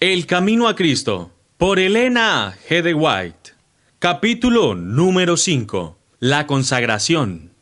El Camino a Cristo, por Elena G. de White. Capítulo número 5. La consagración.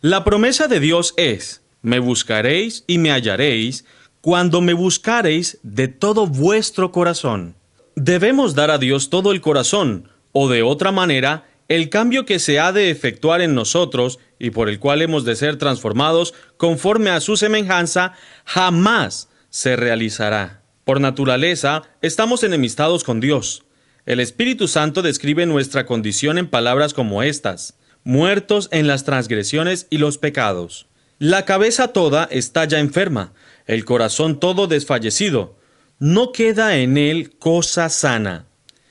La promesa de Dios es, me buscaréis y me hallaréis cuando me buscaréis de todo vuestro corazón. Debemos dar a Dios todo el corazón, o de otra manera, el cambio que se ha de efectuar en nosotros y por el cual hemos de ser transformados conforme a su semejanza, jamás se realizará. Por naturaleza, estamos enemistados con Dios. El Espíritu Santo describe nuestra condición en palabras como estas, muertos en las transgresiones y los pecados. La cabeza toda está ya enferma, el corazón todo desfallecido. No queda en él cosa sana.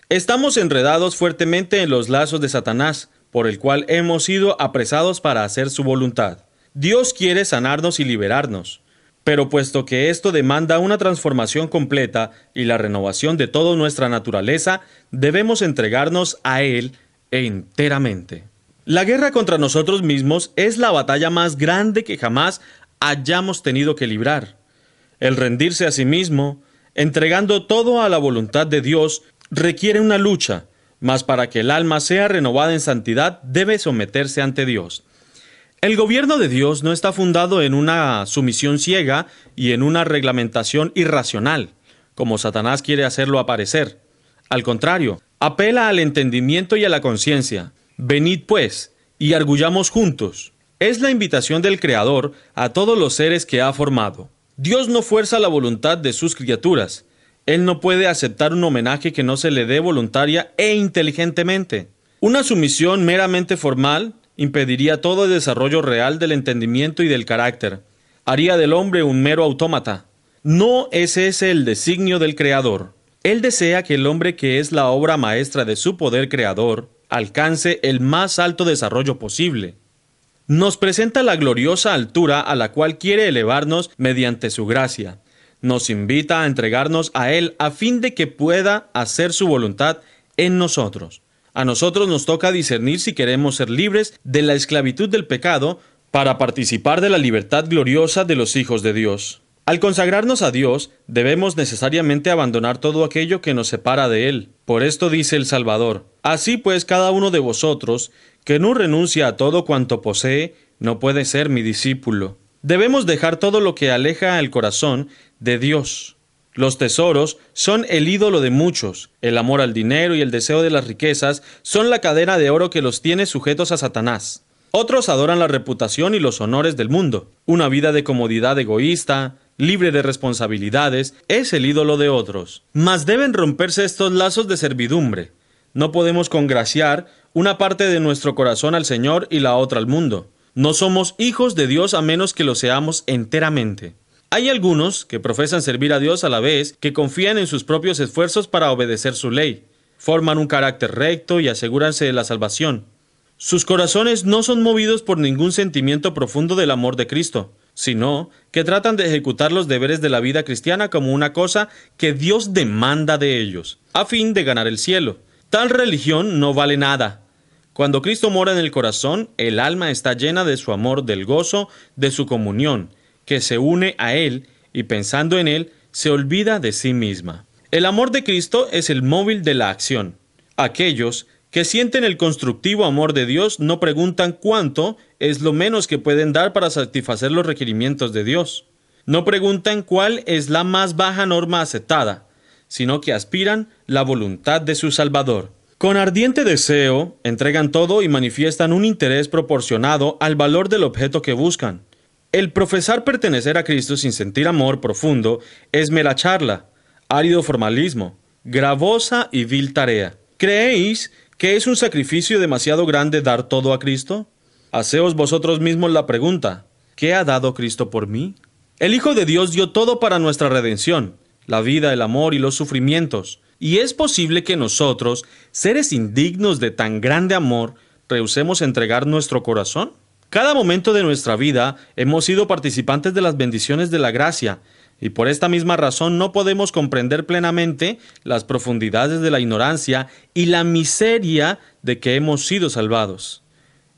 Estamos enredados fuertemente en los lazos de Satanás, por el cual hemos sido apresados para hacer su voluntad. Dios quiere sanarnos y liberarnos. Pero puesto que esto demanda una transformación completa y la renovación de toda nuestra naturaleza, debemos entregarnos a Él enteramente. La guerra contra nosotros mismos es la batalla más grande que jamás hayamos tenido que librar. El rendirse a sí mismo, entregando todo a la voluntad de Dios, requiere una lucha, mas para que el alma sea renovada en santidad debe someterse ante Dios. El gobierno de Dios no está fundado en una sumisión ciega y en una reglamentación irracional, como Satanás quiere hacerlo aparecer. Al contrario, apela al entendimiento y a la conciencia. Venid pues, y argullamos juntos. Es la invitación del Creador a todos los seres que ha formado. Dios no fuerza la voluntad de sus criaturas. Él no puede aceptar un homenaje que no se le dé voluntaria e inteligentemente. Una sumisión meramente formal impediría todo el desarrollo real del entendimiento y del carácter. Haría del hombre un mero autómata. No es ese el designio del Creador. Él desea que el hombre que es la obra maestra de su poder creador alcance el más alto desarrollo posible. Nos presenta la gloriosa altura a la cual quiere elevarnos mediante su gracia. Nos invita a entregarnos a Él a fin de que pueda hacer su voluntad en nosotros. A nosotros nos toca discernir si queremos ser libres de la esclavitud del pecado para participar de la libertad gloriosa de los hijos de Dios. Al consagrarnos a Dios, debemos necesariamente abandonar todo aquello que nos separa de Él. Por esto dice el Salvador, Así pues cada uno de vosotros, que no renuncia a todo cuanto posee, no puede ser mi discípulo. Debemos dejar todo lo que aleja el corazón de Dios. Los tesoros son el ídolo de muchos. El amor al dinero y el deseo de las riquezas son la cadena de oro que los tiene sujetos a Satanás. Otros adoran la reputación y los honores del mundo. Una vida de comodidad egoísta, libre de responsabilidades, es el ídolo de otros. Mas deben romperse estos lazos de servidumbre. No podemos congraciar una parte de nuestro corazón al Señor y la otra al mundo. No somos hijos de Dios a menos que lo seamos enteramente. Hay algunos que profesan servir a Dios a la vez que confían en sus propios esfuerzos para obedecer su ley, forman un carácter recto y asegúranse de la salvación. Sus corazones no son movidos por ningún sentimiento profundo del amor de Cristo, sino que tratan de ejecutar los deberes de la vida cristiana como una cosa que Dios demanda de ellos, a fin de ganar el cielo. Tal religión no vale nada. Cuando Cristo mora en el corazón, el alma está llena de su amor, del gozo, de su comunión, que se une a Él y pensando en Él se olvida de sí misma. El amor de Cristo es el móvil de la acción. Aquellos que sienten el constructivo amor de Dios no preguntan cuánto es lo menos que pueden dar para satisfacer los requerimientos de Dios. No preguntan cuál es la más baja norma aceptada, sino que aspiran la voluntad de su Salvador. Con ardiente deseo, entregan todo y manifiestan un interés proporcionado al valor del objeto que buscan. El profesar pertenecer a Cristo sin sentir amor profundo es mera charla, árido formalismo, gravosa y vil tarea. ¿Creéis que es un sacrificio demasiado grande dar todo a Cristo? Haceos vosotros mismos la pregunta, ¿qué ha dado Cristo por mí? El Hijo de Dios dio todo para nuestra redención, la vida, el amor y los sufrimientos. ¿Y es posible que nosotros, seres indignos de tan grande amor, rehusemos entregar nuestro corazón? Cada momento de nuestra vida hemos sido participantes de las bendiciones de la gracia, y por esta misma razón no podemos comprender plenamente las profundidades de la ignorancia y la miseria de que hemos sido salvados.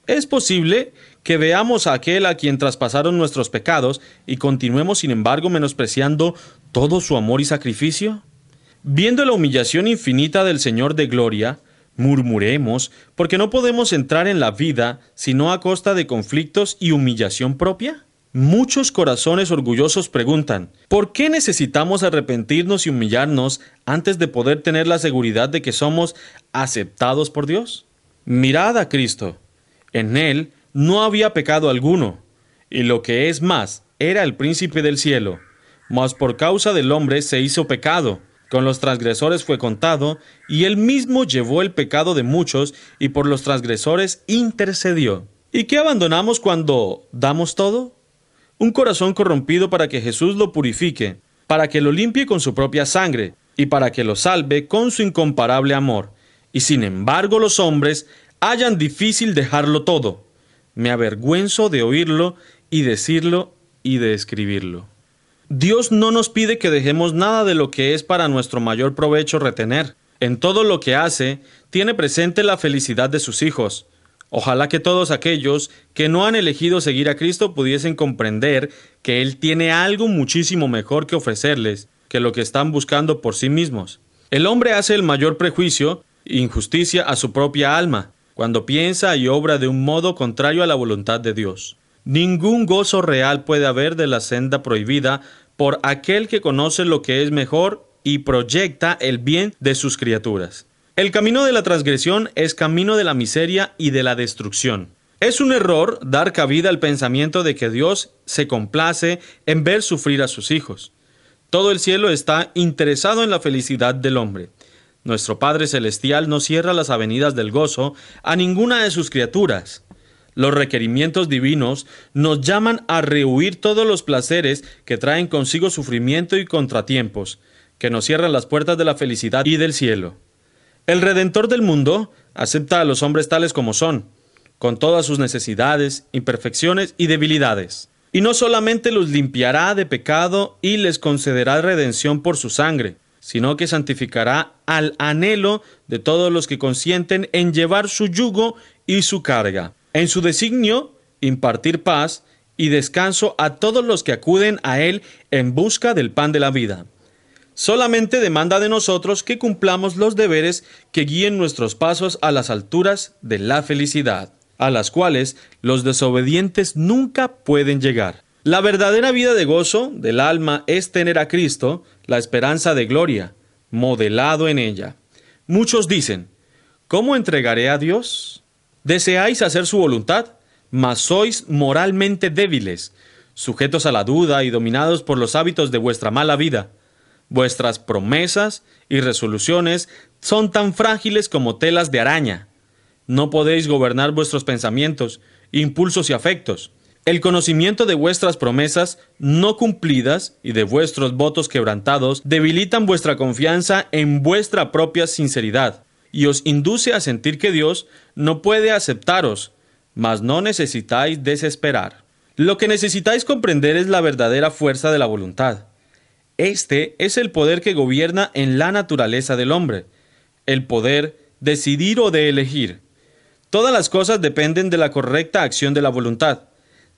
Es posible que veamos a aquel a quien traspasaron nuestros pecados y continuemos sin embargo menospreciando todo su amor y sacrificio. Viendo la humillación infinita del Señor de Gloria, murmuremos, porque no podemos entrar en la vida sino a costa de conflictos y humillación propia. Muchos corazones orgullosos preguntan, ¿por qué necesitamos arrepentirnos y humillarnos antes de poder tener la seguridad de que somos aceptados por Dios? Mirad a Cristo. En Él no había pecado alguno, y lo que es más, era el príncipe del cielo. Mas por causa del hombre se hizo pecado, con los transgresores fue contado, y él mismo llevó el pecado de muchos, y por los transgresores intercedió. ¿Y qué abandonamos cuando damos todo? Un corazón corrompido para que Jesús lo purifique, para que lo limpie con su propia sangre, y para que lo salve con su incomparable amor. Y sin embargo los hombres hallan difícil dejarlo todo. Me avergüenzo de oírlo y decirlo y de escribirlo. Dios no nos pide que dejemos nada de lo que es para nuestro mayor provecho retener. En todo lo que hace, tiene presente la felicidad de sus hijos. Ojalá que todos aquellos que no han elegido seguir a Cristo pudiesen comprender que Él tiene algo muchísimo mejor que ofrecerles que lo que están buscando por sí mismos. El hombre hace el mayor prejuicio, injusticia a su propia alma, cuando piensa y obra de un modo contrario a la voluntad de Dios. Ningún gozo real puede haber de la senda prohibida por aquel que conoce lo que es mejor y proyecta el bien de sus criaturas. El camino de la transgresión es camino de la miseria y de la destrucción. Es un error dar cabida al pensamiento de que Dios se complace en ver sufrir a sus hijos. Todo el cielo está interesado en la felicidad del hombre. Nuestro Padre Celestial no cierra las avenidas del gozo a ninguna de sus criaturas. Los requerimientos divinos nos llaman a rehuir todos los placeres que traen consigo sufrimiento y contratiempos, que nos cierran las puertas de la felicidad y del cielo. El Redentor del mundo acepta a los hombres tales como son, con todas sus necesidades, imperfecciones y debilidades. Y no solamente los limpiará de pecado y les concederá redención por su sangre, sino que santificará al anhelo de todos los que consienten en llevar su yugo y su carga. En su designio, impartir paz y descanso a todos los que acuden a Él en busca del pan de la vida. Solamente demanda de nosotros que cumplamos los deberes que guíen nuestros pasos a las alturas de la felicidad, a las cuales los desobedientes nunca pueden llegar. La verdadera vida de gozo del alma es tener a Cristo, la esperanza de gloria, modelado en ella. Muchos dicen, ¿cómo entregaré a Dios? Deseáis hacer su voluntad, mas sois moralmente débiles, sujetos a la duda y dominados por los hábitos de vuestra mala vida. Vuestras promesas y resoluciones son tan frágiles como telas de araña. No podéis gobernar vuestros pensamientos, impulsos y afectos. El conocimiento de vuestras promesas no cumplidas y de vuestros votos quebrantados debilitan vuestra confianza en vuestra propia sinceridad y os induce a sentir que Dios no puede aceptaros, mas no necesitáis desesperar. Lo que necesitáis comprender es la verdadera fuerza de la voluntad. Este es el poder que gobierna en la naturaleza del hombre, el poder decidir o de elegir. Todas las cosas dependen de la correcta acción de la voluntad.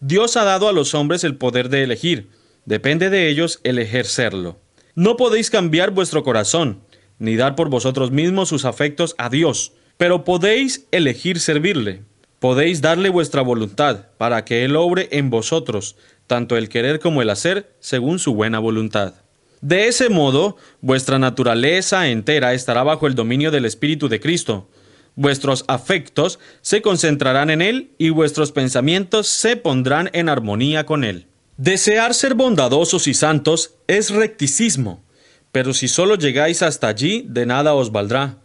Dios ha dado a los hombres el poder de elegir, depende de ellos el ejercerlo. No podéis cambiar vuestro corazón, ni dar por vosotros mismos sus afectos a Dios, pero podéis elegir servirle. Podéis darle vuestra voluntad para que Él obre en vosotros, tanto el querer como el hacer, según su buena voluntad. De ese modo, vuestra naturaleza entera estará bajo el dominio del Espíritu de Cristo. Vuestros afectos se concentrarán en Él y vuestros pensamientos se pondrán en armonía con Él. Desear ser bondadosos y santos es recticismo, pero si solo llegáis hasta allí, de nada os valdrá.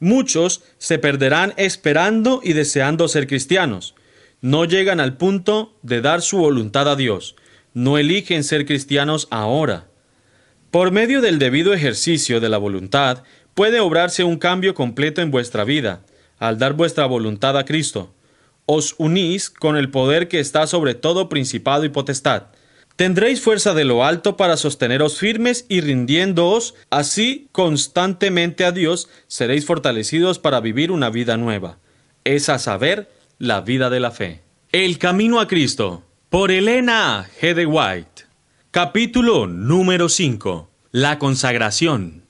Muchos se perderán esperando y deseando ser cristianos. No llegan al punto de dar su voluntad a Dios. No eligen ser cristianos ahora. Por medio del debido ejercicio de la voluntad, puede obrarse un cambio completo en vuestra vida, al dar vuestra voluntad a Cristo. Os unís con el poder que está sobre todo principado y potestad Tendréis fuerza de lo alto para sosteneros firmes y rindiéndoos así constantemente a Dios, seréis fortalecidos para vivir una vida nueva. Es a saber, la vida de la fe. El camino a Cristo, por Elena G. de White. Capítulo número 5. La consagración.